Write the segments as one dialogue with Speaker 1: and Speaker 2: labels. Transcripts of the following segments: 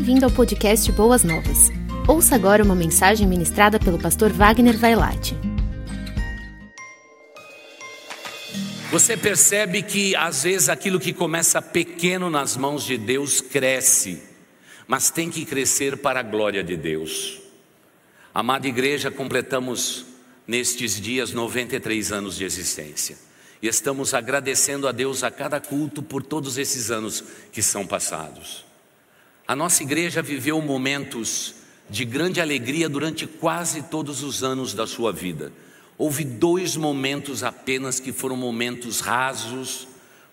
Speaker 1: Bem-vindo ao podcast Boas Novas. Ouça agora uma mensagem ministrada pelo pastor Wagner Vailate.
Speaker 2: Você percebe que às vezes aquilo que começa pequeno nas mãos de Deus cresce, mas tem que crescer para a glória de Deus. Amada igreja, completamos nestes dias 93 anos de existência. E estamos agradecendo a Deus a cada culto por todos esses anos que são passados. A nossa igreja viveu momentos de grande alegria durante quase todos os anos da sua vida. Houve dois momentos apenas que foram momentos rasos,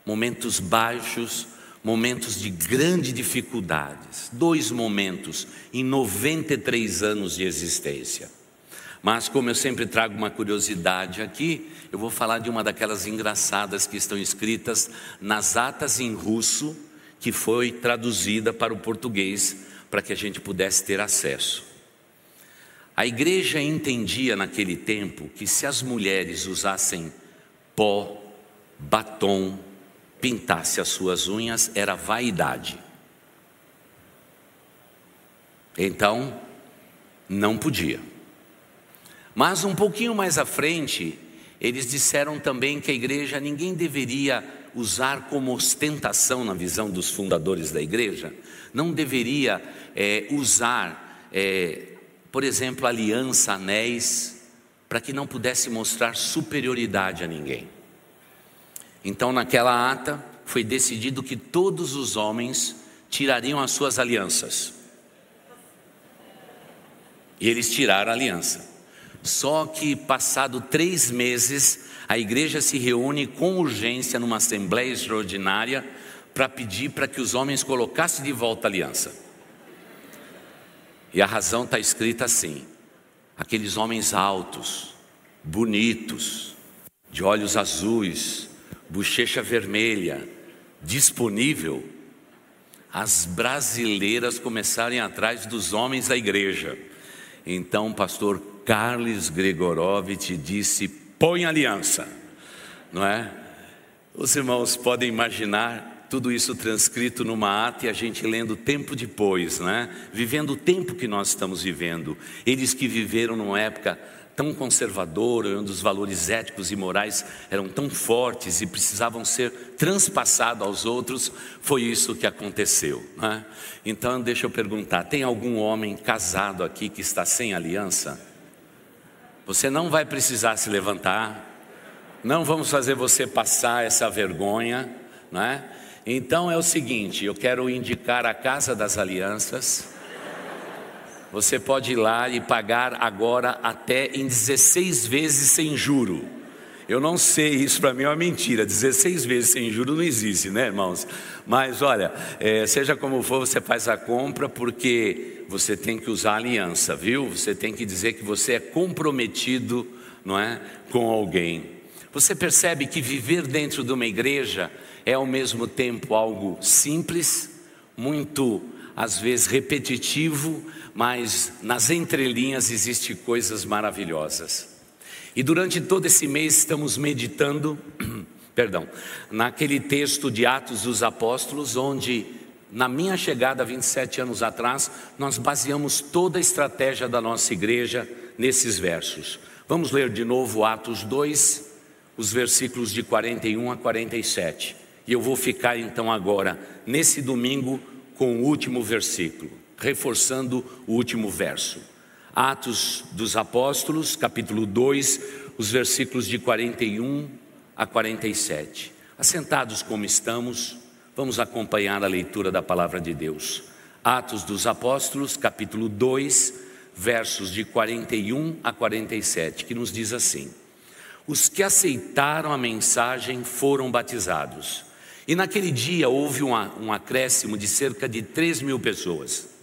Speaker 2: momentos baixos, momentos de grande dificuldades. Dois momentos em 93 anos de existência. Mas, como eu sempre trago uma curiosidade aqui, eu vou falar de uma daquelas engraçadas que estão escritas nas atas em russo que foi traduzida para o português para que a gente pudesse ter acesso. A igreja entendia naquele tempo que se as mulheres usassem pó, batom, pintasse as suas unhas, era vaidade. Então, não podia. Mas um pouquinho mais à frente, eles disseram também que a igreja ninguém deveria usar como ostentação na visão dos fundadores da igreja, não deveria é, usar, é, por exemplo, aliança, anéis, para que não pudesse mostrar superioridade a ninguém. Então, naquela ata, foi decidido que todos os homens tirariam as suas alianças. E eles tiraram a aliança. Só que, passado três meses, a igreja se reúne com urgência numa assembleia extraordinária para pedir para que os homens colocassem de volta a aliança. E a razão está escrita assim: aqueles homens altos, bonitos, de olhos azuis, bochecha vermelha, disponível, as brasileiras começarem atrás dos homens da igreja. Então, pastor Carlos Gregorovitch disse: põe aliança, não é? Os irmãos podem imaginar tudo isso transcrito numa ata e a gente lendo tempo depois, né? Vivendo o tempo que nós estamos vivendo. Eles que viveram numa época tão conservadora, onde os valores éticos e morais eram tão fortes e precisavam ser transpassados aos outros, foi isso que aconteceu. Né? Então, deixa eu perguntar: tem algum homem casado aqui que está sem aliança? Você não vai precisar se levantar, não vamos fazer você passar essa vergonha, não é? Então é o seguinte: eu quero indicar a Casa das Alianças. Você pode ir lá e pagar agora até em 16 vezes sem juro. Eu não sei, isso para mim é uma mentira. 16 vezes sem juro não existe, né, irmãos? Mas olha, é, seja como for, você faz a compra porque você tem que usar aliança, viu? Você tem que dizer que você é comprometido, não é, com alguém. Você percebe que viver dentro de uma igreja é ao mesmo tempo algo simples, muito às vezes repetitivo, mas nas entrelinhas existem coisas maravilhosas. E durante todo esse mês estamos meditando, perdão, naquele texto de Atos dos Apóstolos, onde na minha chegada 27 anos atrás, nós baseamos toda a estratégia da nossa igreja nesses versos. Vamos ler de novo Atos 2, os versículos de 41 a 47. E eu vou ficar então agora, nesse domingo, com o último versículo, reforçando o último verso. Atos dos Apóstolos, capítulo 2, os versículos de 41 a 47. Assentados como estamos, vamos acompanhar a leitura da palavra de Deus. Atos dos Apóstolos, capítulo 2, versos de 41 a 47, que nos diz assim: Os que aceitaram a mensagem foram batizados. E naquele dia houve um, acréscimo de cerca de 3 mil pessoas.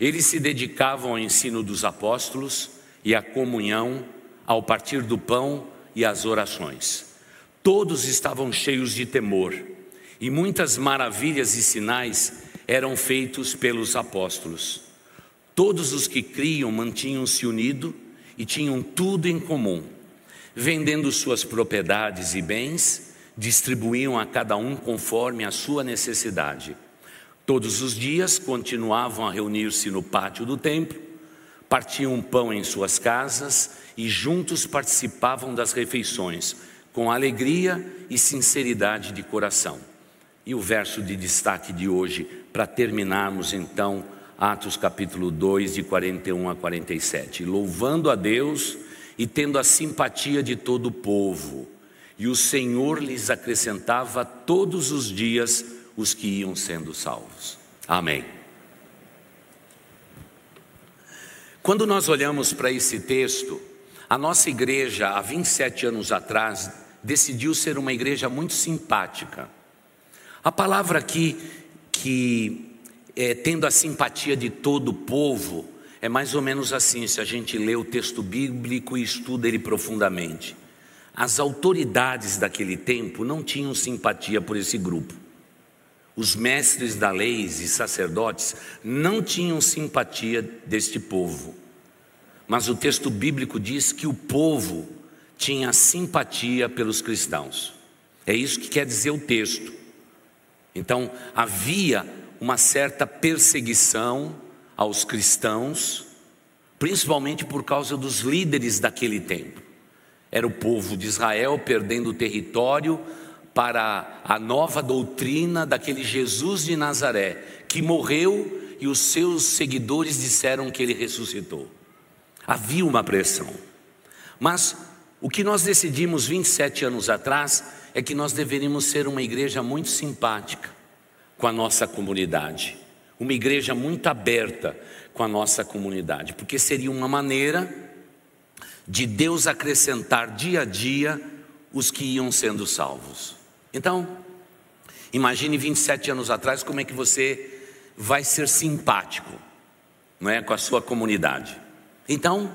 Speaker 2: Eles se dedicavam ao ensino dos apóstolos e à comunhão, ao partir do pão e às orações. Todos estavam cheios de temor, e muitas maravilhas e sinais eram feitos pelos apóstolos. Todos os que criam mantinham-se unidos e tinham tudo em comum. Vendendo suas propriedades e bens, distribuíam a cada um conforme a sua necessidade. Todos os dias continuavam a reunir-se no pátio do templo, partiam pão em suas casas e juntos participavam das refeições, com alegria e sinceridade de coração. E o verso de destaque de hoje, para terminarmos então, Atos capítulo 2, de 41 a 47. Louvando a Deus e tendo a simpatia de todo o povo, e o Senhor lhes acrescentava todos os dias os que iam sendo salvos. Amém. Quando nós olhamos para esse texto, a nossa igreja, há 27 anos atrás, decidiu ser uma igreja muito simpática. A palavra aqui, que é, tendo a simpatia de todo o povo, é mais ou menos assim, se a gente lê o texto bíblico e estuda ele profundamente. As autoridades daquele tempo não tinham simpatia por esse grupo. Os mestres da lei e sacerdotes não tinham simpatia deste povo. Mas o texto bíblico diz que o povo tinha simpatia pelos cristãos. É isso que quer dizer o texto. Então, havia uma certa perseguição aos cristãos, principalmente por causa dos líderes daquele tempo. Era o povo de Israel perdendo território para a nova doutrina daquele Jesus de Nazaré, que morreu e os seus seguidores disseram que ele ressuscitou. Havia uma pressão. Mas o que nós decidimos 27 anos atrás é que nós deveríamos ser uma igreja muito simpática com a nossa comunidade, uma igreja muito aberta com a nossa comunidade, porque seria uma maneira de Deus acrescentar dia a dia os que iam sendo salvos. Então, imagine 27 anos atrás como é que você vai ser simpático, não é, com a sua comunidade. Então,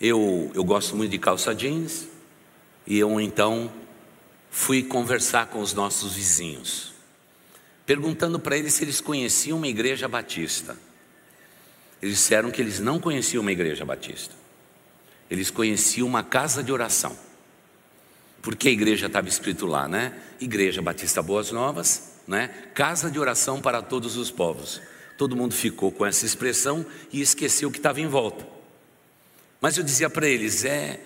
Speaker 2: eu, eu gosto muito de calça jeans e eu então fui conversar com os nossos vizinhos, perguntando para eles se eles conheciam uma igreja batista. Eles disseram que eles não conheciam uma igreja batista, eles conheciam uma casa de oração. Porque a igreja estava escrito lá, né? Igreja Batista Boas Novas, né? Casa de oração para todos os povos. Todo mundo ficou com essa expressão e esqueceu o que estava em volta. Mas eu dizia para eles, é,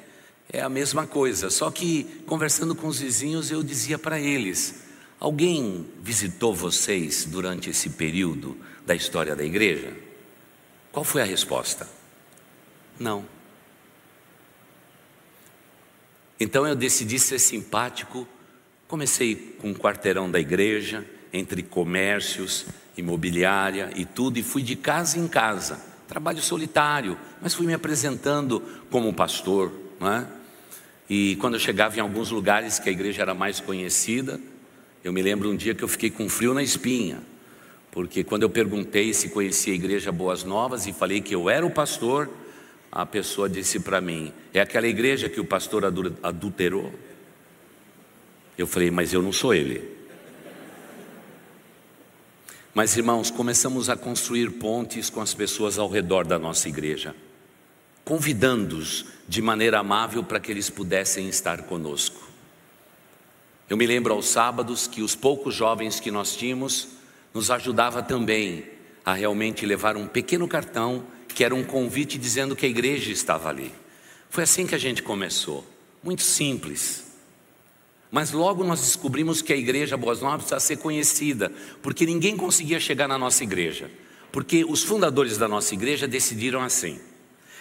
Speaker 2: é a mesma coisa, só que conversando com os vizinhos eu dizia para eles: alguém visitou vocês durante esse período da história da igreja? Qual foi a resposta? Não. Então eu decidi ser simpático. Comecei com um quarteirão da igreja, entre comércios, imobiliária e tudo, e fui de casa em casa. Trabalho solitário, mas fui me apresentando como pastor. Não é? E quando eu chegava em alguns lugares que a igreja era mais conhecida, eu me lembro um dia que eu fiquei com frio na espinha, porque quando eu perguntei se conhecia a igreja Boas Novas e falei que eu era o pastor, a pessoa disse para mim: É aquela igreja que o pastor adulterou? Eu falei: Mas eu não sou ele. Mas irmãos, começamos a construir pontes com as pessoas ao redor da nossa igreja, convidando-os de maneira amável para que eles pudessem estar conosco. Eu me lembro aos sábados que os poucos jovens que nós tínhamos nos ajudava também a realmente levar um pequeno cartão que era um convite dizendo que a igreja estava ali. Foi assim que a gente começou, muito simples. Mas logo nós descobrimos que a igreja Boas Novas precisa ser conhecida, porque ninguém conseguia chegar na nossa igreja. Porque os fundadores da nossa igreja decidiram assim: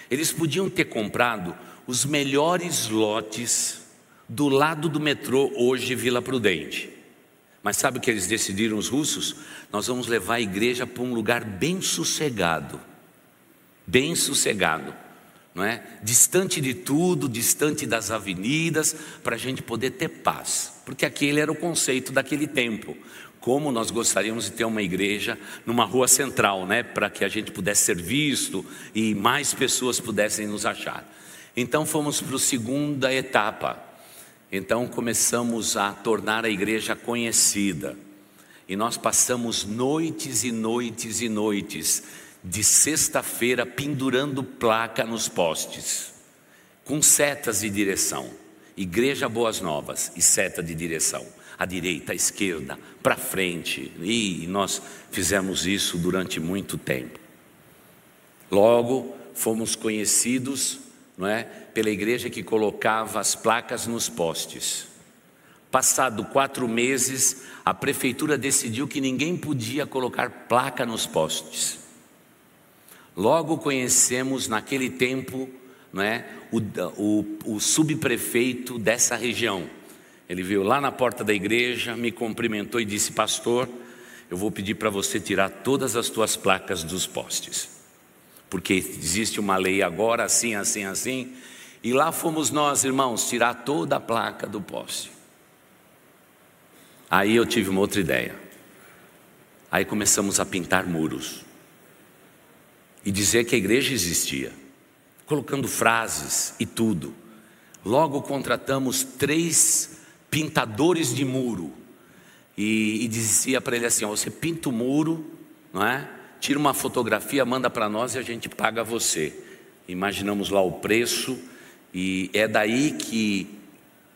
Speaker 2: eles podiam ter comprado os melhores lotes do lado do metrô, hoje Vila Prudente. Mas sabe o que eles decidiram, os russos? Nós vamos levar a igreja para um lugar bem sossegado bem sossegado, não é? Distante de tudo, distante das avenidas, para a gente poder ter paz, porque aquele era o conceito daquele tempo. Como nós gostaríamos de ter uma igreja numa rua central, né? Para que a gente pudesse ser visto e mais pessoas pudessem nos achar. Então fomos para a segunda etapa. Então começamos a tornar a igreja conhecida. E nós passamos noites e noites e noites de sexta-feira pendurando placa nos postes, com setas de direção. Igreja Boas Novas e seta de direção. à direita, à esquerda, para frente, e nós fizemos isso durante muito tempo. Logo, fomos conhecidos não é, pela igreja que colocava as placas nos postes. Passado quatro meses, a prefeitura decidiu que ninguém podia colocar placa nos postes. Logo conhecemos naquele tempo é, o, o, o subprefeito dessa região. Ele veio lá na porta da igreja, me cumprimentou e disse: Pastor, eu vou pedir para você tirar todas as tuas placas dos postes, porque existe uma lei agora assim, assim, assim. E lá fomos nós, irmãos, tirar toda a placa do poste. Aí eu tive uma outra ideia. Aí começamos a pintar muros e dizer que a igreja existia, colocando frases e tudo. Logo contratamos três pintadores de muro e, e dizia para ele assim: ó, você pinta o muro, não é? Tira uma fotografia, manda para nós e a gente paga você. Imaginamos lá o preço e é daí que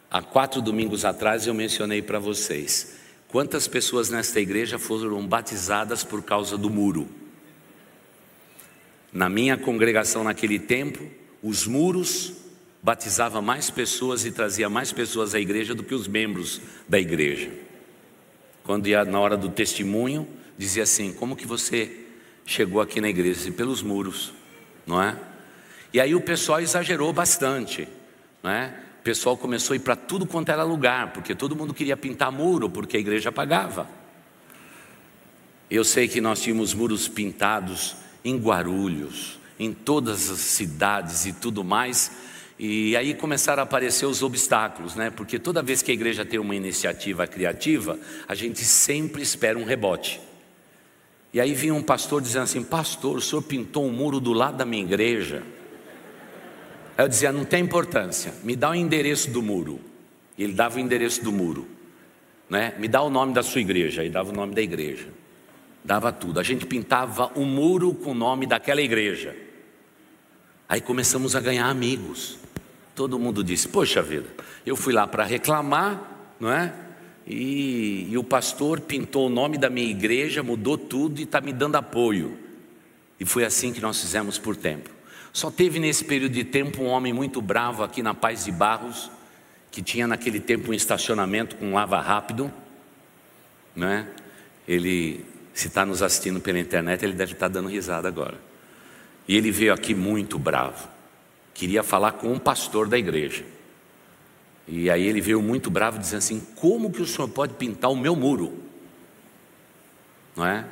Speaker 2: há quatro domingos atrás eu mencionei para vocês quantas pessoas nesta igreja foram batizadas por causa do muro. Na minha congregação naquele tempo, os muros batizavam mais pessoas e trazia mais pessoas à igreja do que os membros da igreja. Quando ia na hora do testemunho, dizia assim: "Como que você chegou aqui na igreja?" E pelos muros, não é? E aí o pessoal exagerou bastante, não é? O pessoal começou a ir para tudo quanto era lugar, porque todo mundo queria pintar muro, porque a igreja pagava. Eu sei que nós tínhamos muros pintados em Guarulhos, em todas as cidades e tudo mais. E aí começaram a aparecer os obstáculos, né? Porque toda vez que a igreja tem uma iniciativa criativa, a gente sempre espera um rebote. E aí vinha um pastor dizendo assim: Pastor, o senhor pintou um muro do lado da minha igreja. Aí eu dizia: Não tem importância, me dá o endereço do muro. E ele dava o endereço do muro, né? Me dá o nome da sua igreja. E dava o nome da igreja dava tudo. A gente pintava um muro com o nome daquela igreja. Aí começamos a ganhar amigos. Todo mundo disse: Poxa vida, eu fui lá para reclamar, não é? E, e, o pastor pintou o nome da minha igreja, mudou tudo e está me dando apoio. E foi assim que nós fizemos por tempo. Só teve nesse período de tempo um homem muito bravo aqui na Paz de Barros, que tinha naquele tempo um estacionamento com lava rápido, né? Ele se está nos assistindo pela internet, ele deve estar tá dando risada agora. E ele veio aqui muito bravo. Queria falar com um pastor da igreja. E aí ele veio muito bravo, dizendo assim: Como que o senhor pode pintar o meu muro? Não é?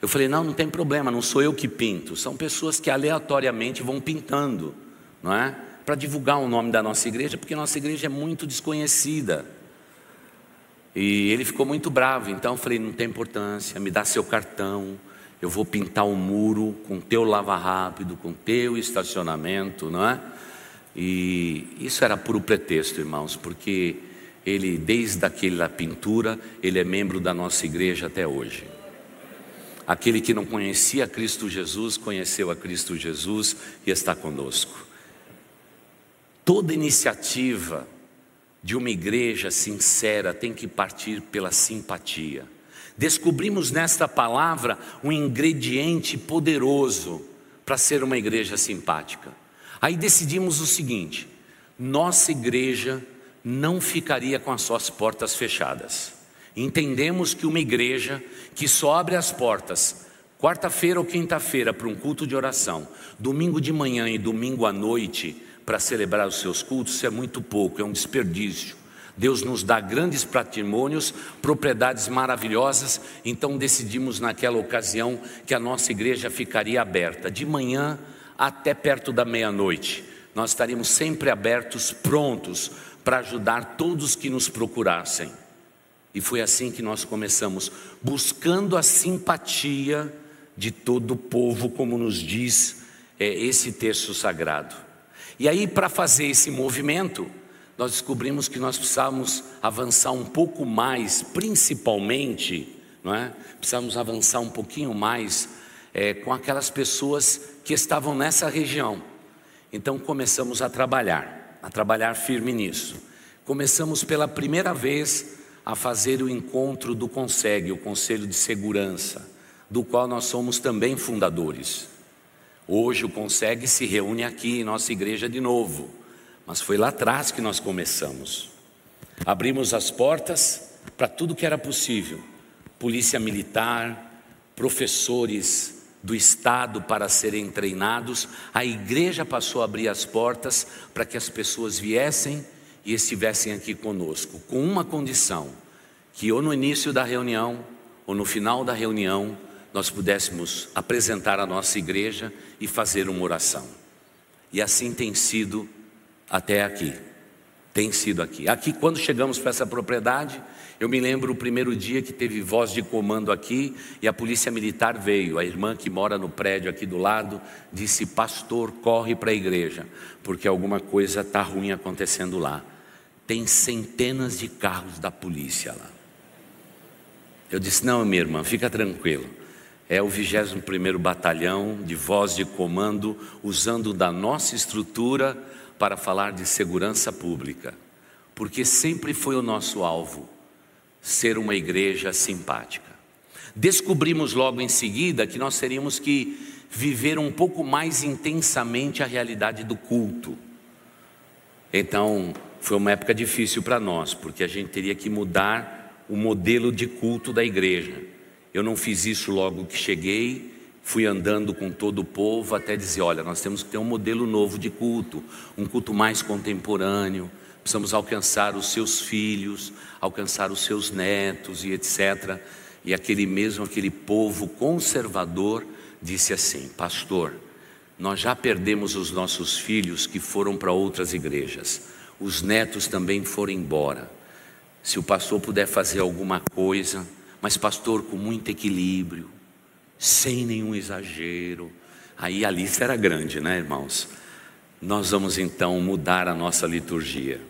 Speaker 2: Eu falei: Não, não tem problema, não sou eu que pinto. São pessoas que aleatoriamente vão pintando, não é? Para divulgar o nome da nossa igreja, porque nossa igreja é muito desconhecida. E ele ficou muito bravo, então eu falei: não tem importância, me dá seu cartão, eu vou pintar o um muro com teu lava rápido, com teu estacionamento, não é? E isso era puro pretexto, irmãos, porque ele, desde aquela pintura, ele é membro da nossa igreja até hoje. Aquele que não conhecia Cristo Jesus, conheceu a Cristo Jesus e está conosco. Toda iniciativa de uma igreja sincera tem que partir pela simpatia. Descobrimos nesta palavra um ingrediente poderoso para ser uma igreja simpática. Aí decidimos o seguinte: nossa igreja não ficaria com as suas portas fechadas. Entendemos que uma igreja que só abre as portas quarta-feira ou quinta-feira para um culto de oração, domingo de manhã e domingo à noite para celebrar os seus cultos, isso é muito pouco, é um desperdício. Deus nos dá grandes patrimônios, propriedades maravilhosas, então decidimos naquela ocasião que a nossa igreja ficaria aberta de manhã até perto da meia-noite. Nós estaríamos sempre abertos, prontos para ajudar todos que nos procurassem. E foi assim que nós começamos, buscando a simpatia de todo o povo, como nos diz é, esse texto sagrado. E aí, para fazer esse movimento, nós descobrimos que nós precisávamos avançar um pouco mais, principalmente, não é? Precisávamos avançar um pouquinho mais é, com aquelas pessoas que estavam nessa região. Então começamos a trabalhar, a trabalhar firme nisso. Começamos pela primeira vez a fazer o encontro do CONSEG, o Conselho de Segurança, do qual nós somos também fundadores. Hoje o CONSEG se reúne aqui em nossa igreja de novo, mas foi lá atrás que nós começamos. Abrimos as portas para tudo que era possível: polícia militar, professores do Estado para serem treinados. A igreja passou a abrir as portas para que as pessoas viessem e estivessem aqui conosco, com uma condição: que ou no início da reunião ou no final da reunião nós pudéssemos apresentar a nossa igreja e fazer uma oração. E assim tem sido até aqui. Tem sido aqui. Aqui, quando chegamos para essa propriedade, eu me lembro o primeiro dia que teve voz de comando aqui e a polícia militar veio. A irmã que mora no prédio aqui do lado disse: Pastor, corre para a igreja, porque alguma coisa está ruim acontecendo lá tem centenas de carros da polícia lá. Eu disse: Não, minha irmã, fica tranquilo. É o 21 Batalhão de voz de comando, usando da nossa estrutura para falar de segurança pública, porque sempre foi o nosso alvo ser uma igreja simpática. Descobrimos logo em seguida que nós teríamos que viver um pouco mais intensamente a realidade do culto. Então, foi uma época difícil para nós, porque a gente teria que mudar o modelo de culto da igreja. Eu não fiz isso logo que cheguei, fui andando com todo o povo até dizer: olha, nós temos que ter um modelo novo de culto, um culto mais contemporâneo, precisamos alcançar os seus filhos, alcançar os seus netos e etc. E aquele mesmo, aquele povo conservador, disse assim: Pastor, nós já perdemos os nossos filhos que foram para outras igrejas os netos também foram embora. Se o pastor puder fazer alguma coisa, mas pastor com muito equilíbrio, sem nenhum exagero, aí a lista era grande, né, irmãos? Nós vamos então mudar a nossa liturgia.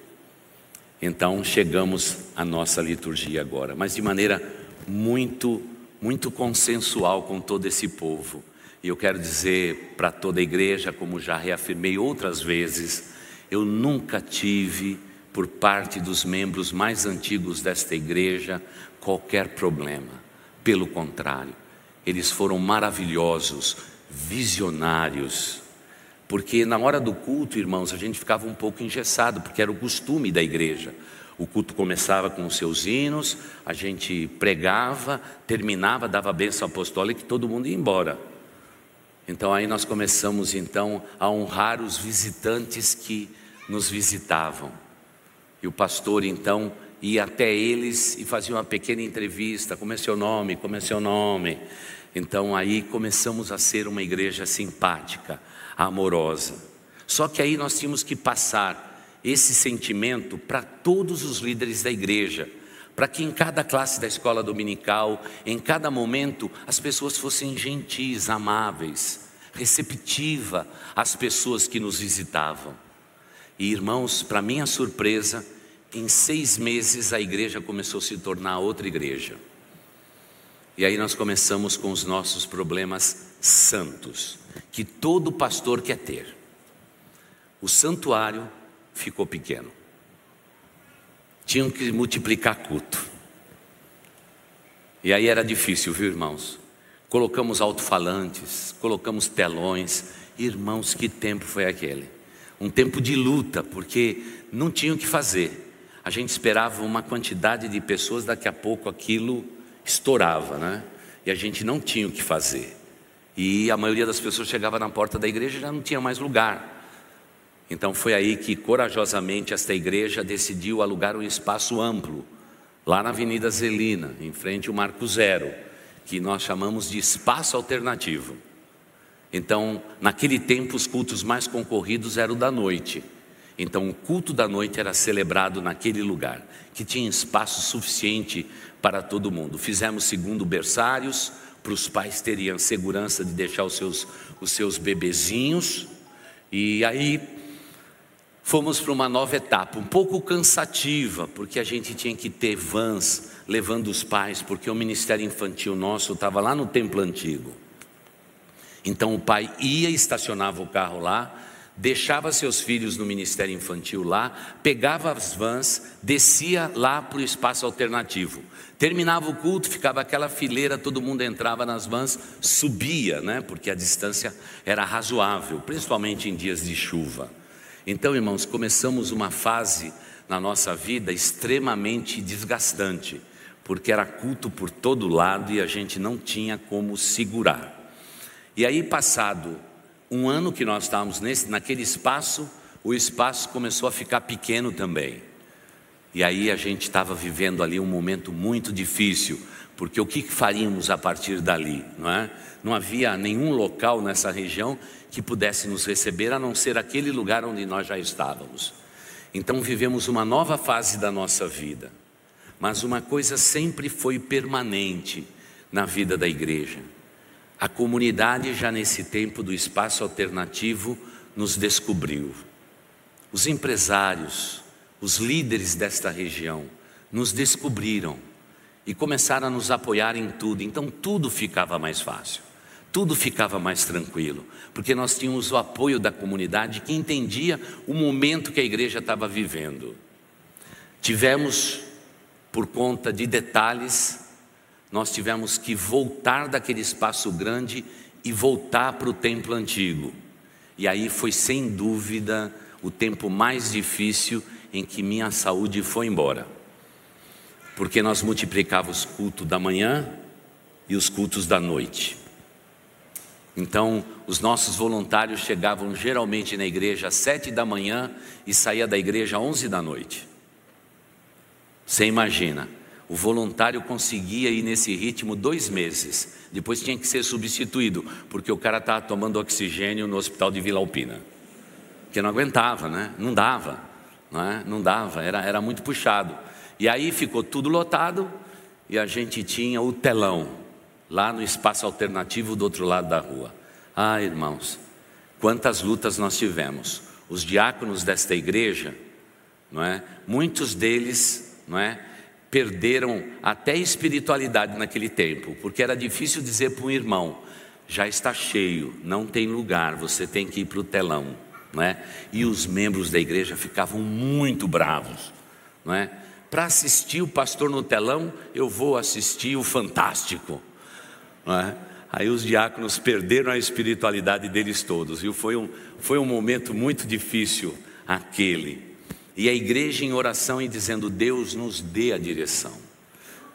Speaker 2: Então chegamos à nossa liturgia agora, mas de maneira muito, muito consensual com todo esse povo. E eu quero dizer para toda a igreja, como já reafirmei outras vezes, eu nunca tive, por parte dos membros mais antigos desta igreja, qualquer problema. Pelo contrário, eles foram maravilhosos, visionários. Porque na hora do culto, irmãos, a gente ficava um pouco engessado, porque era o costume da igreja. O culto começava com os seus hinos, a gente pregava, terminava, dava a bênção apostólica e todo mundo ia embora. Então aí nós começamos então a honrar os visitantes que nos visitavam. E o pastor então ia até eles e fazia uma pequena entrevista: como é seu nome? Como é seu nome? Então aí começamos a ser uma igreja simpática, amorosa. Só que aí nós tínhamos que passar esse sentimento para todos os líderes da igreja, para que em cada classe da escola dominical, em cada momento, as pessoas fossem gentis, amáveis, receptiva às pessoas que nos visitavam. E irmãos, para minha surpresa, em seis meses a igreja começou a se tornar outra igreja. E aí nós começamos com os nossos problemas santos, que todo pastor quer ter. O santuário ficou pequeno. Tinham que multiplicar culto. E aí era difícil, viu, irmãos? Colocamos alto-falantes, colocamos telões. Irmãos, que tempo foi aquele? um tempo de luta, porque não tinham o que fazer. A gente esperava uma quantidade de pessoas, daqui a pouco aquilo estourava, né? E a gente não tinha o que fazer. E a maioria das pessoas chegava na porta da igreja e já não tinha mais lugar. Então foi aí que corajosamente esta igreja decidiu alugar um espaço amplo, lá na Avenida Zelina, em frente ao Marco Zero, que nós chamamos de espaço alternativo. Então, naquele tempo, os cultos mais concorridos eram da noite. Então, o culto da noite era celebrado naquele lugar, que tinha espaço suficiente para todo mundo. Fizemos segundo berçários, para os pais terem segurança de deixar os seus, os seus bebezinhos. E aí fomos para uma nova etapa, um pouco cansativa, porque a gente tinha que ter vans levando os pais, porque o ministério infantil nosso estava lá no templo antigo. Então o pai ia, estacionava o carro lá, deixava seus filhos no ministério infantil lá, pegava as vans, descia lá para o espaço alternativo. Terminava o culto, ficava aquela fileira, todo mundo entrava nas vans, subia, né? Porque a distância era razoável, principalmente em dias de chuva. Então, irmãos, começamos uma fase na nossa vida extremamente desgastante, porque era culto por todo lado e a gente não tinha como segurar. E aí, passado um ano que nós estávamos nesse, naquele espaço, o espaço começou a ficar pequeno também. E aí a gente estava vivendo ali um momento muito difícil, porque o que faríamos a partir dali, não é? Não havia nenhum local nessa região que pudesse nos receber a não ser aquele lugar onde nós já estávamos. Então vivemos uma nova fase da nossa vida. Mas uma coisa sempre foi permanente na vida da igreja a comunidade, já nesse tempo do espaço alternativo, nos descobriu. Os empresários, os líderes desta região, nos descobriram e começaram a nos apoiar em tudo. Então, tudo ficava mais fácil, tudo ficava mais tranquilo, porque nós tínhamos o apoio da comunidade que entendia o momento que a igreja estava vivendo. Tivemos, por conta de detalhes, nós tivemos que voltar daquele espaço grande e voltar para o templo antigo. E aí foi sem dúvida o tempo mais difícil em que minha saúde foi embora. Porque nós multiplicávamos os cultos da manhã e os cultos da noite. Então, os nossos voluntários chegavam geralmente na igreja às sete da manhã e saía da igreja às onze da noite. Você imagina, o voluntário conseguia ir nesse ritmo dois meses. Depois tinha que ser substituído, porque o cara estava tomando oxigênio no hospital de Vila Alpina. Porque não aguentava, né? Não dava, não, é? não dava, era, era muito puxado. E aí ficou tudo lotado e a gente tinha o telão lá no espaço alternativo do outro lado da rua. Ah, irmãos, quantas lutas nós tivemos. Os diáconos desta igreja, não é? Muitos deles, não é? Perderam até espiritualidade naquele tempo, porque era difícil dizer para um irmão: já está cheio, não tem lugar, você tem que ir para o telão. Não é? E os membros da igreja ficavam muito bravos. Não é? Para assistir o pastor no telão, eu vou assistir o Fantástico. Não é? Aí os diáconos perderam a espiritualidade deles todos, e foi um, foi um momento muito difícil aquele. E a igreja em oração e dizendo: Deus nos dê a direção.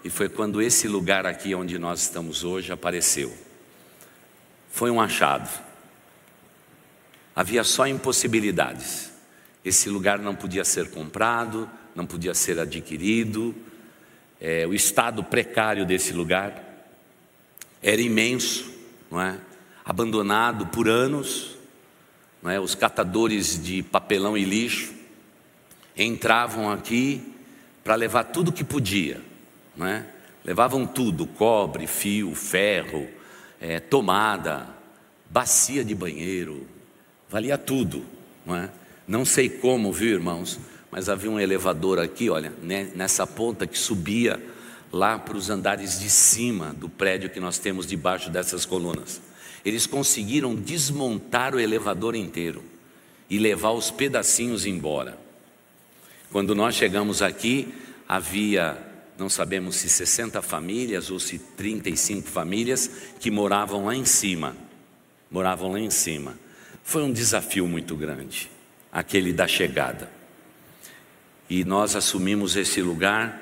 Speaker 2: E foi quando esse lugar aqui onde nós estamos hoje apareceu. Foi um achado. Havia só impossibilidades. Esse lugar não podia ser comprado, não podia ser adquirido. É, o estado precário desse lugar era imenso, não é? abandonado por anos. Não é? Os catadores de papelão e lixo entravam aqui para levar tudo que podia, né? levavam tudo: cobre, fio, ferro, é, tomada, bacia de banheiro, valia tudo. Não, é? não sei como, viu, irmãos, mas havia um elevador aqui, olha, né, nessa ponta que subia lá para os andares de cima do prédio que nós temos debaixo dessas colunas. Eles conseguiram desmontar o elevador inteiro e levar os pedacinhos embora. Quando nós chegamos aqui, havia, não sabemos se 60 famílias ou se 35 famílias que moravam lá em cima. Moravam lá em cima. Foi um desafio muito grande, aquele da chegada. E nós assumimos esse lugar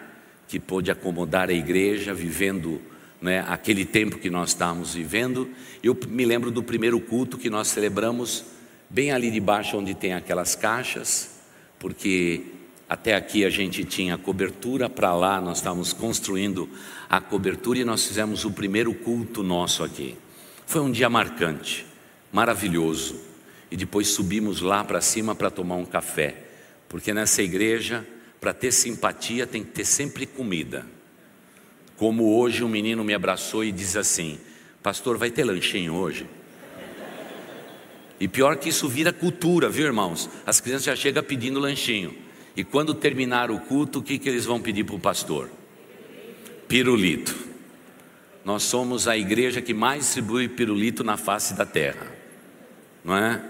Speaker 2: que pôde acomodar a igreja, vivendo né, aquele tempo que nós estávamos vivendo. Eu me lembro do primeiro culto que nós celebramos bem ali debaixo onde tem aquelas caixas, porque até aqui a gente tinha cobertura, para lá nós estávamos construindo a cobertura e nós fizemos o primeiro culto nosso aqui. Foi um dia marcante, maravilhoso. E depois subimos lá para cima para tomar um café, porque nessa igreja, para ter simpatia, tem que ter sempre comida. Como hoje um menino me abraçou e diz assim: Pastor, vai ter lanchinho hoje? E pior que isso vira cultura, viu irmãos? As crianças já chegam pedindo lanchinho. E quando terminar o culto, o que, que eles vão pedir para o pastor? Pirulito. Nós somos a igreja que mais distribui pirulito na face da terra, não é?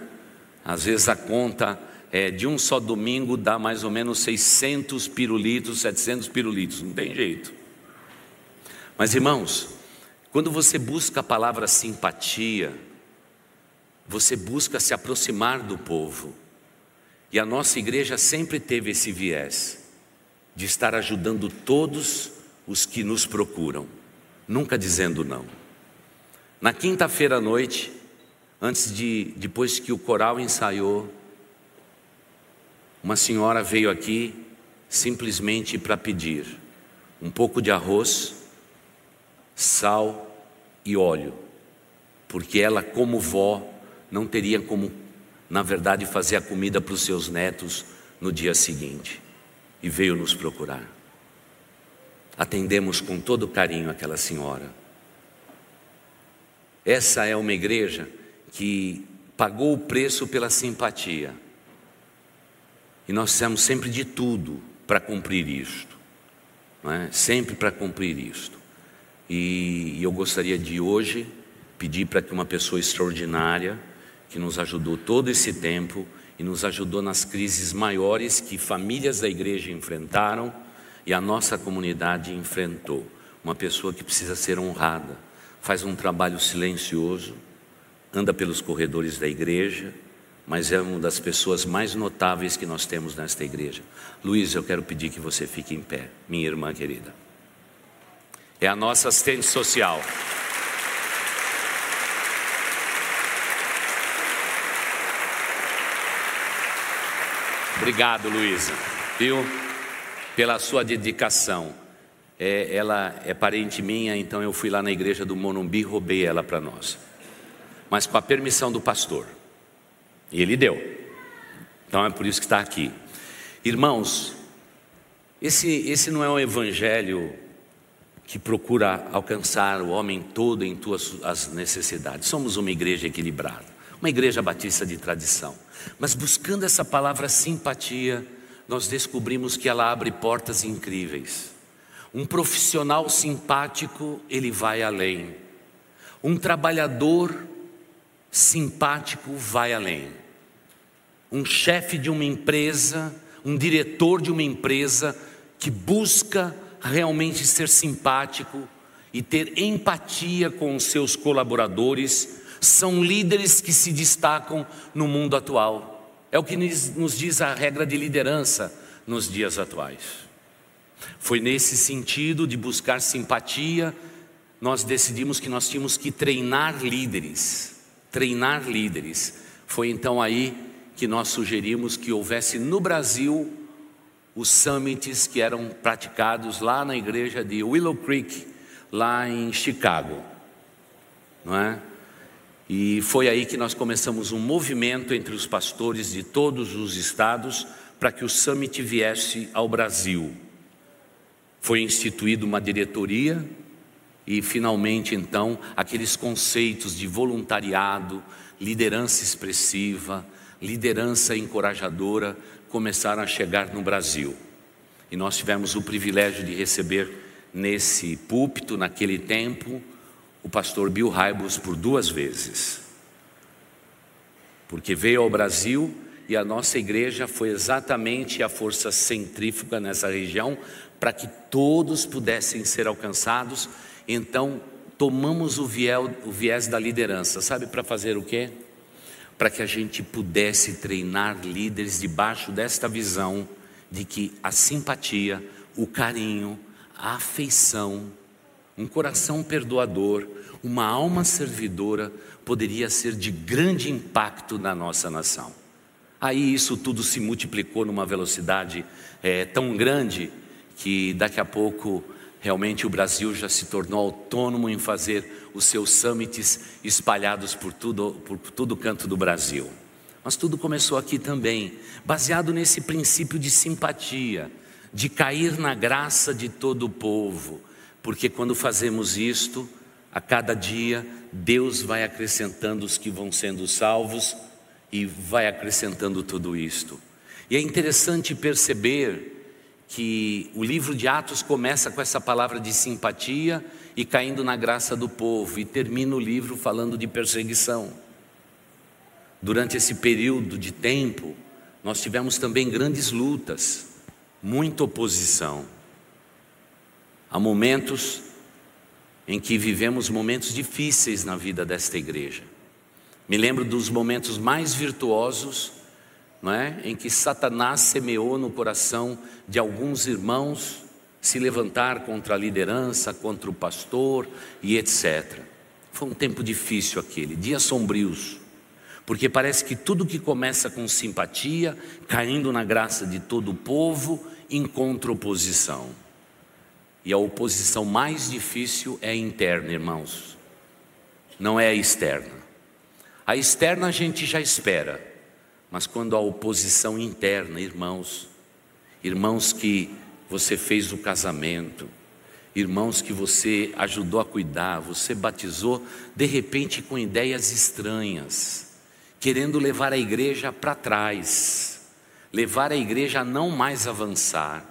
Speaker 2: Às vezes a conta é, de um só domingo dá mais ou menos 600 pirulitos, 700 pirulitos, não tem jeito. Mas irmãos, quando você busca a palavra simpatia, você busca se aproximar do povo. E a nossa igreja sempre teve esse viés de estar ajudando todos os que nos procuram, nunca dizendo não. Na quinta-feira à noite, antes de depois que o coral ensaiou, uma senhora veio aqui simplesmente para pedir um pouco de arroz, sal e óleo, porque ela, como vó, não teria como, na verdade, fazer a comida para os seus netos no dia seguinte e veio nos procurar. Atendemos com todo carinho aquela senhora. Essa é uma igreja que pagou o preço pela simpatia. E nós fizemos sempre de tudo para cumprir isto, é? sempre para cumprir isto. E, e eu gostaria de hoje pedir para que uma pessoa extraordinária, que nos ajudou todo esse tempo e nos ajudou nas crises maiores que famílias da igreja enfrentaram e a nossa comunidade enfrentou. Uma pessoa que precisa ser honrada, faz um trabalho silencioso, anda pelos corredores da igreja, mas é uma das pessoas mais notáveis que nós temos nesta igreja. Luiz, eu quero pedir que você fique em pé, minha irmã querida. É a nossa assistente social. Obrigado, Luísa, viu? Pela sua dedicação. É, ela é parente minha, então eu fui lá na igreja do Monumbi e roubei ela para nós. Mas com a permissão do pastor. E ele deu. Então é por isso que está aqui. Irmãos, esse, esse não é um evangelho que procura alcançar o homem todo em suas as necessidades. Somos uma igreja equilibrada, uma igreja batista de tradição. Mas buscando essa palavra simpatia, nós descobrimos que ela abre portas incríveis. Um profissional simpático, ele vai além. Um trabalhador simpático vai além um chefe de uma empresa, um diretor de uma empresa que busca realmente ser simpático e ter empatia com os seus colaboradores, são líderes que se destacam no mundo atual. É o que nos diz a regra de liderança nos dias atuais. Foi nesse sentido de buscar simpatia, nós decidimos que nós tínhamos que treinar líderes. Treinar líderes. Foi então aí que nós sugerimos que houvesse no Brasil os summits que eram praticados lá na igreja de Willow Creek, lá em Chicago, não é? E foi aí que nós começamos um movimento entre os pastores de todos os estados para que o summit viesse ao Brasil. Foi instituída uma diretoria e finalmente então aqueles conceitos de voluntariado, liderança expressiva, liderança encorajadora começaram a chegar no Brasil. E nós tivemos o privilégio de receber nesse púlpito, naquele tempo, o pastor Bill Raibus por duas vezes. Porque veio ao Brasil e a nossa igreja foi exatamente a força centrífuga nessa região para que todos pudessem ser alcançados. Então, tomamos o viés, o viés da liderança, sabe para fazer o quê? para que a gente pudesse treinar líderes debaixo desta visão de que a simpatia, o carinho, a afeição, um coração perdoador, uma alma servidora poderia ser de grande impacto na nossa nação. Aí isso tudo se multiplicou numa velocidade é, tão grande que daqui a pouco Realmente o Brasil já se tornou autônomo em fazer os seus summits espalhados por tudo, por todo canto do Brasil. Mas tudo começou aqui também, baseado nesse princípio de simpatia, de cair na graça de todo o povo, porque quando fazemos isto, a cada dia Deus vai acrescentando os que vão sendo salvos e vai acrescentando tudo isto. E é interessante perceber que o livro de Atos começa com essa palavra de simpatia e caindo na graça do povo, e termina o livro falando de perseguição. durante esse período de tempo, nós tivemos também grandes lutas, muita oposição. Há momentos em que vivemos momentos difíceis na vida desta igreja. Me lembro dos momentos mais virtuosos, não é? em que Satanás semeou no coração de alguns irmãos se levantar contra a liderança, contra o pastor e etc. Foi um tempo difícil aquele, dias sombrios, porque parece que tudo que começa com simpatia, caindo na graça de todo o povo, encontra oposição. E a oposição mais difícil é interna, irmãos, não é a externa. A externa a gente já espera, mas quando a oposição interna, irmãos, irmãos que você fez o casamento, irmãos que você ajudou a cuidar, você batizou, de repente com ideias estranhas, querendo levar a igreja para trás, levar a igreja a não mais avançar.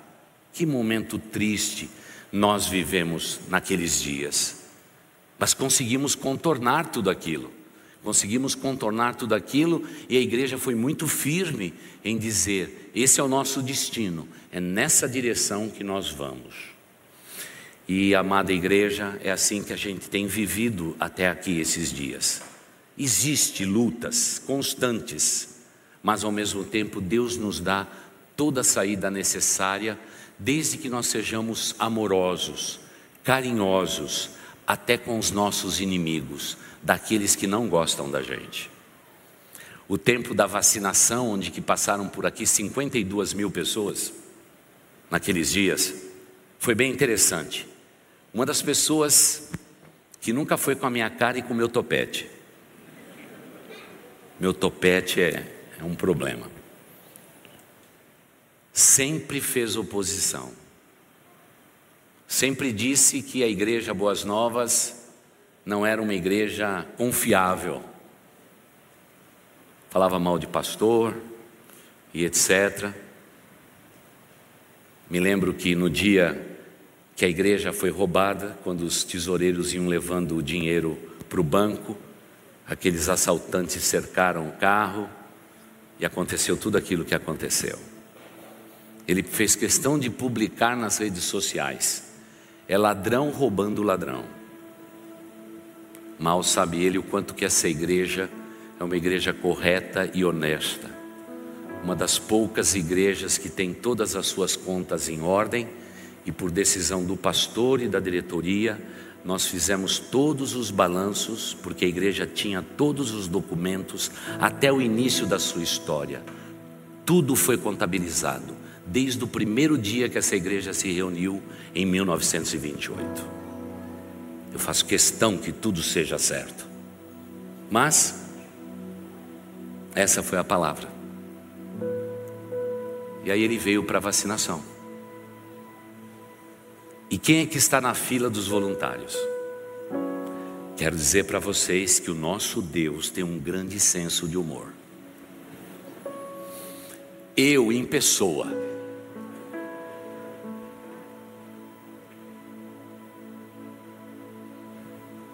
Speaker 2: Que momento triste nós vivemos naqueles dias. Mas conseguimos contornar tudo aquilo. Conseguimos contornar tudo aquilo e a igreja foi muito firme em dizer: esse é o nosso destino, é nessa direção que nós vamos. E, amada igreja, é assim que a gente tem vivido até aqui esses dias. Existem lutas constantes, mas ao mesmo tempo Deus nos dá toda a saída necessária desde que nós sejamos amorosos, carinhosos, até com os nossos inimigos, daqueles que não gostam da gente. O tempo da vacinação, onde que passaram por aqui 52 mil pessoas, naqueles dias, foi bem interessante. Uma das pessoas que nunca foi com a minha cara e com o meu topete. Meu topete é, é um problema sempre fez oposição. Sempre disse que a igreja Boas Novas não era uma igreja confiável. Falava mal de pastor e etc. Me lembro que no dia que a igreja foi roubada, quando os tesoureiros iam levando o dinheiro para o banco, aqueles assaltantes cercaram o carro e aconteceu tudo aquilo que aconteceu. Ele fez questão de publicar nas redes sociais: é ladrão roubando ladrão. Mal sabe ele o quanto que essa igreja é uma igreja correta e honesta. Uma das poucas igrejas que tem todas as suas contas em ordem e por decisão do pastor e da diretoria, nós fizemos todos os balanços, porque a igreja tinha todos os documentos até o início da sua história. Tudo foi contabilizado desde o primeiro dia que essa igreja se reuniu em 1928. Eu faço questão que tudo seja certo. Mas, essa foi a palavra. E aí ele veio para a vacinação. E quem é que está na fila dos voluntários? Quero dizer para vocês que o nosso Deus tem um grande senso de humor. Eu, em pessoa,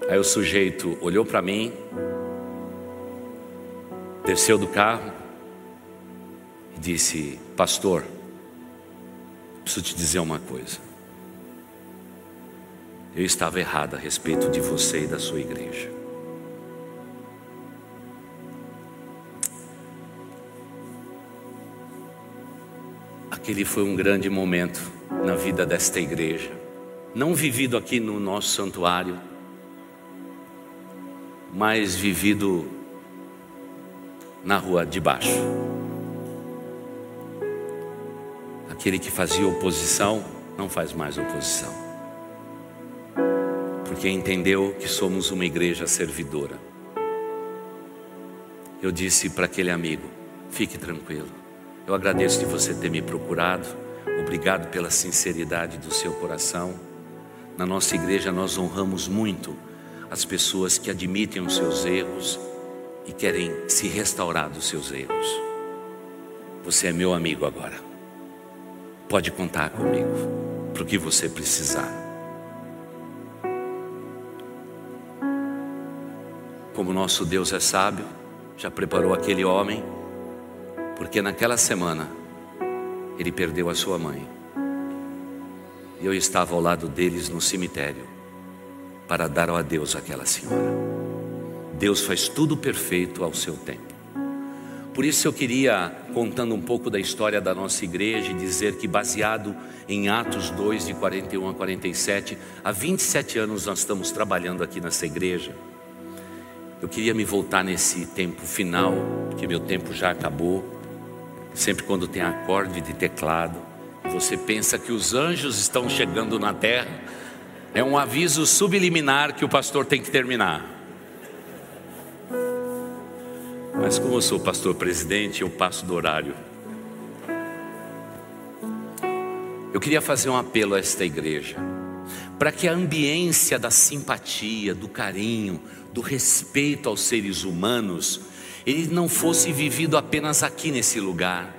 Speaker 2: Aí o sujeito olhou para mim, desceu do carro e disse: Pastor, preciso te dizer uma coisa. Eu estava errado a respeito de você e da sua igreja. Aquele foi um grande momento na vida desta igreja, não vivido aqui no nosso santuário mas vivido na rua de baixo. Aquele que fazia oposição não faz mais oposição, porque entendeu que somos uma igreja servidora. Eu disse para aquele amigo: fique tranquilo, eu agradeço de você ter me procurado, obrigado pela sinceridade do seu coração. Na nossa igreja nós honramos muito as pessoas que admitem os seus erros e querem se restaurar dos seus erros. Você é meu amigo agora. Pode contar comigo para o que você precisar. Como nosso Deus é sábio, já preparou aquele homem, porque naquela semana ele perdeu a sua mãe. Eu estava ao lado deles no cemitério para dar ao adeus àquela senhora. Deus faz tudo perfeito ao seu tempo. Por isso eu queria, contando um pouco da história da nossa igreja, dizer que baseado em Atos 2, de 41 a 47, há 27 anos nós estamos trabalhando aqui nessa igreja. Eu queria me voltar nesse tempo final, porque meu tempo já acabou. Sempre quando tem acorde de teclado, você pensa que os anjos estão chegando na terra, é um aviso subliminar que o pastor tem que terminar. Mas como eu sou pastor presidente, eu passo do horário. Eu queria fazer um apelo a esta igreja, para que a ambiência da simpatia, do carinho, do respeito aos seres humanos, ele não fosse vivido apenas aqui nesse lugar.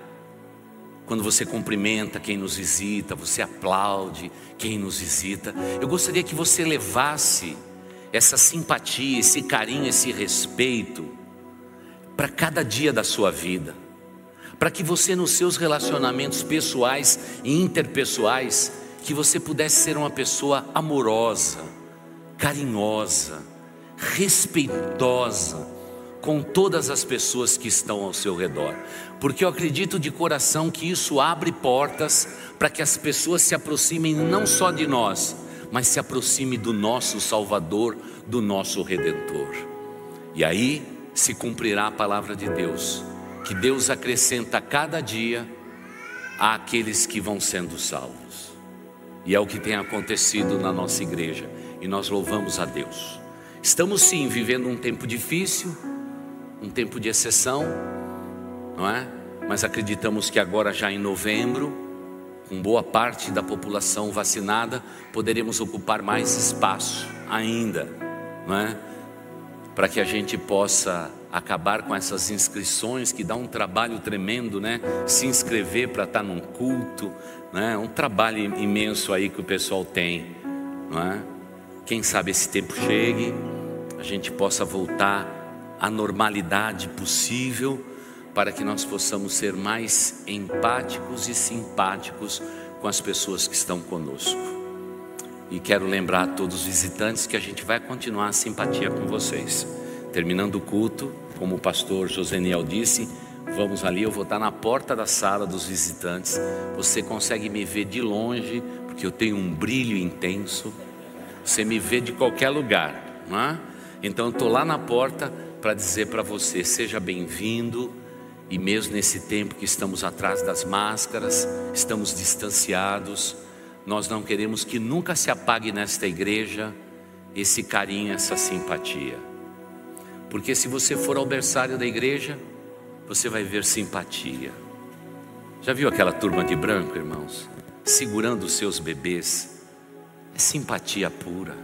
Speaker 2: Quando você cumprimenta quem nos visita, você aplaude quem nos visita. Eu gostaria que você levasse essa simpatia, esse carinho, esse respeito para cada dia da sua vida, para que você nos seus relacionamentos pessoais e interpessoais, que você pudesse ser uma pessoa amorosa, carinhosa, respeitosa com todas as pessoas que estão ao seu redor, porque eu acredito de coração que isso abre portas para que as pessoas se aproximem não só de nós, mas se aproxime do nosso Salvador, do nosso Redentor. E aí se cumprirá a palavra de Deus, que Deus acrescenta cada dia àqueles que vão sendo salvos. E é o que tem acontecido na nossa igreja, e nós louvamos a Deus. Estamos sim vivendo um tempo difícil, um tempo de exceção, não é? Mas acreditamos que agora, já em novembro, com boa parte da população vacinada, poderemos ocupar mais espaço ainda, não é? para que a gente possa acabar com essas inscrições que dá um trabalho tremendo, né? Se inscrever para estar num culto, né? Um trabalho imenso aí que o pessoal tem, não é? Quem sabe esse tempo chegue, a gente possa voltar à normalidade possível para que nós possamos ser mais empáticos e simpáticos com as pessoas que estão conosco. E quero lembrar a todos os visitantes que a gente vai continuar a simpatia com vocês. Terminando o culto, como o pastor Joseniel disse, vamos ali, eu vou estar na porta da sala dos visitantes. Você consegue me ver de longe, porque eu tenho um brilho intenso. Você me vê de qualquer lugar, não é? Então eu estou lá na porta para dizer para você: seja bem-vindo. E mesmo nesse tempo que estamos atrás das máscaras, estamos distanciados nós não queremos que nunca se apague nesta igreja esse carinho, essa simpatia. Porque se você for ao berçário da igreja, você vai ver simpatia. Já viu aquela turma de branco, irmãos? Segurando os seus bebês. É simpatia pura.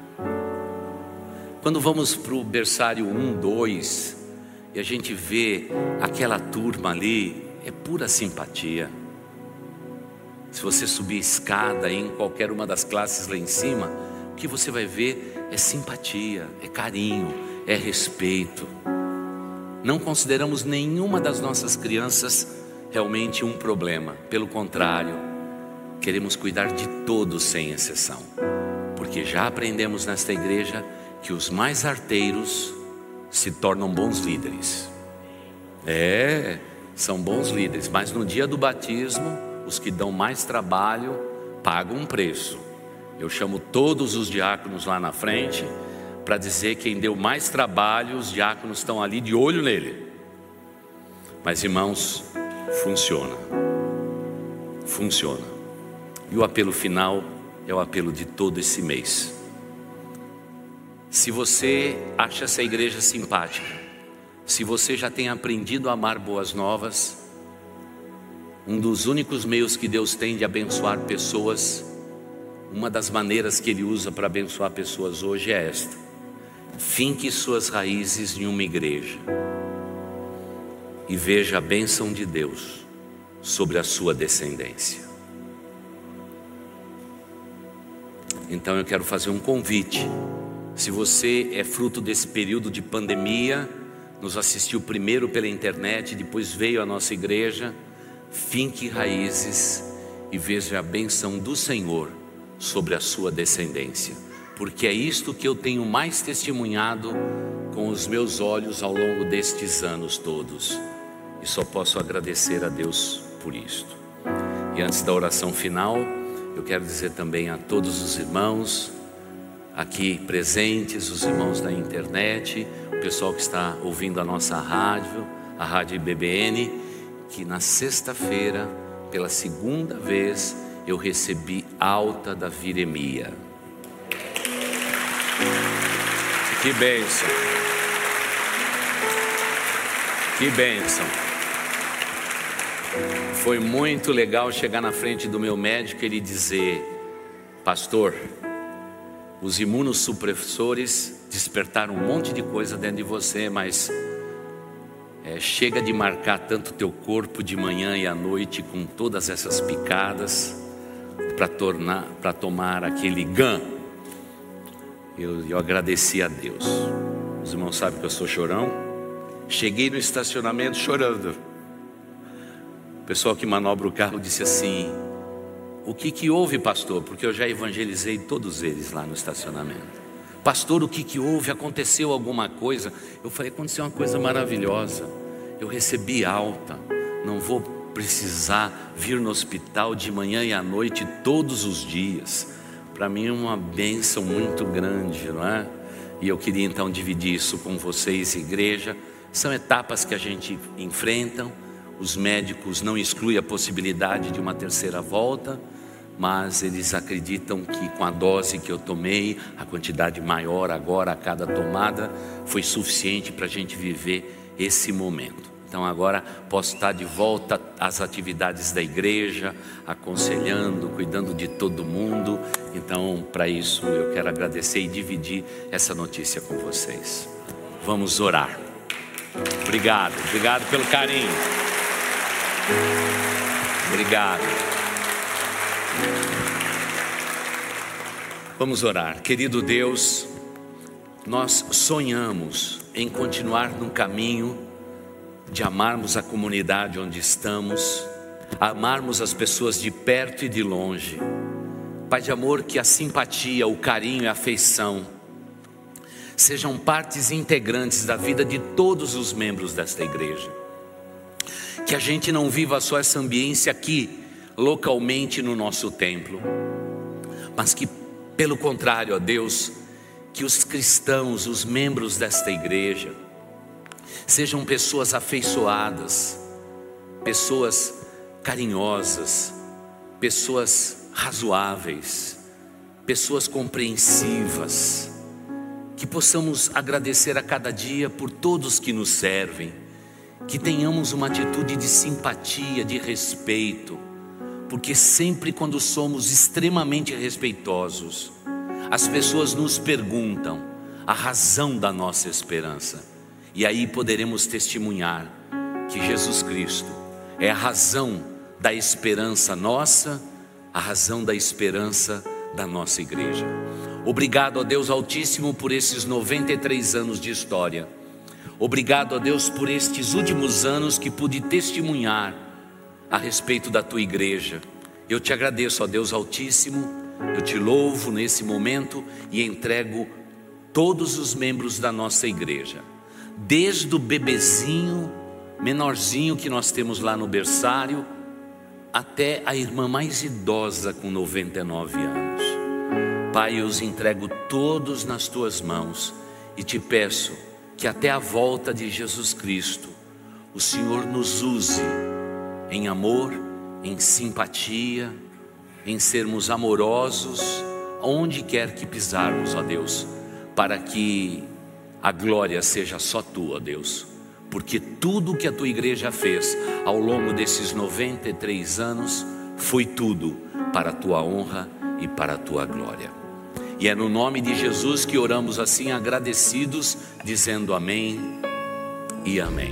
Speaker 2: Quando vamos para o berçário 1, 2, e a gente vê aquela turma ali, é pura simpatia. Se você subir a escada em qualquer uma das classes lá em cima, o que você vai ver é simpatia, é carinho, é respeito. Não consideramos nenhuma das nossas crianças realmente um problema, pelo contrário, queremos cuidar de todos sem exceção, porque já aprendemos nesta igreja que os mais arteiros se tornam bons líderes. É, são bons líderes, mas no dia do batismo, os que dão mais trabalho pagam um preço. Eu chamo todos os diáconos lá na frente para dizer quem deu mais trabalho, os diáconos estão ali de olho nele. Mas irmãos, funciona. Funciona. E o apelo final é o apelo de todo esse mês. Se você acha essa igreja simpática, se você já tem aprendido a amar boas novas, um dos únicos meios que Deus tem de abençoar pessoas, uma das maneiras que Ele usa para abençoar pessoas hoje é esta: finque suas raízes em uma igreja e veja a bênção de Deus sobre a sua descendência. Então eu quero fazer um convite. Se você é fruto desse período de pandemia, nos assistiu primeiro pela internet, depois veio à nossa igreja, finque raízes e veja a benção do Senhor sobre a sua descendência, porque é isto que eu tenho mais testemunhado com os meus olhos ao longo destes anos todos, e só posso agradecer a Deus por isto. E antes da oração final, eu quero dizer também a todos os irmãos aqui presentes, os irmãos da internet, o pessoal que está ouvindo a nossa rádio, a Rádio BBN, que na sexta-feira, pela segunda vez, eu recebi alta da viremia. Que bênção! Que bênção! Foi muito legal chegar na frente do meu médico e ele dizer: Pastor, os imunossupressores despertaram um monte de coisa dentro de você, mas é, chega de marcar tanto teu corpo de manhã e à noite com todas essas picadas para tornar, para tomar aquele GAN. Eu, eu agradeci a Deus. Os irmãos sabem que eu sou chorão. Cheguei no estacionamento chorando. O pessoal que manobra o carro disse assim: O que que houve, pastor? Porque eu já evangelizei todos eles lá no estacionamento. Pastor, o que que houve? Aconteceu alguma coisa? Eu falei: Aconteceu uma coisa maravilhosa. Eu recebi alta. Não vou precisar vir no hospital de manhã e à noite todos os dias. Para mim é uma benção muito grande, não é? E eu queria então dividir isso com vocês, igreja. São etapas que a gente enfrenta. Os médicos não excluem a possibilidade de uma terceira volta, mas eles acreditam que com a dose que eu tomei, a quantidade maior agora a cada tomada, foi suficiente para a gente viver esse momento. Então agora posso estar de volta às atividades da igreja, aconselhando, cuidando de todo mundo. Então, para isso, eu quero agradecer e dividir essa notícia com vocês. Vamos orar. Obrigado, obrigado pelo carinho. Obrigado. Vamos orar. Querido Deus, nós sonhamos em continuar no caminho de amarmos a comunidade onde estamos, amarmos as pessoas de perto e de longe. Pai de amor, que a simpatia, o carinho e a afeição sejam partes integrantes da vida de todos os membros desta igreja. Que a gente não viva só essa ambiência aqui, localmente no nosso templo, mas que, pelo contrário, ó Deus, que os cristãos, os membros desta igreja, Sejam pessoas afeiçoadas, pessoas carinhosas, pessoas razoáveis, pessoas compreensivas, que possamos agradecer a cada dia por todos que nos servem, que tenhamos uma atitude de simpatia, de respeito, porque sempre quando somos extremamente respeitosos, as pessoas nos perguntam a razão da nossa esperança. E aí poderemos testemunhar que Jesus Cristo é a razão da esperança nossa, a razão da esperança da nossa igreja. Obrigado a Deus Altíssimo por esses 93 anos de história. Obrigado a Deus por estes últimos anos que pude testemunhar a respeito da tua igreja. Eu te agradeço, ó Deus Altíssimo, eu te louvo nesse momento e entrego todos os membros da nossa igreja desde o bebezinho, menorzinho que nós temos lá no berçário, até a irmã mais idosa com 99 anos. Pai, eu os entrego todos nas tuas mãos e te peço que até a volta de Jesus Cristo, o Senhor nos use em amor, em simpatia, em sermos amorosos, onde quer que pisarmos, ó Deus, para que a glória seja só tua, Deus, porque tudo que a tua igreja fez ao longo desses 93 anos foi tudo para a tua honra e para a tua glória. E é no nome de Jesus que oramos assim agradecidos, dizendo amém e amém.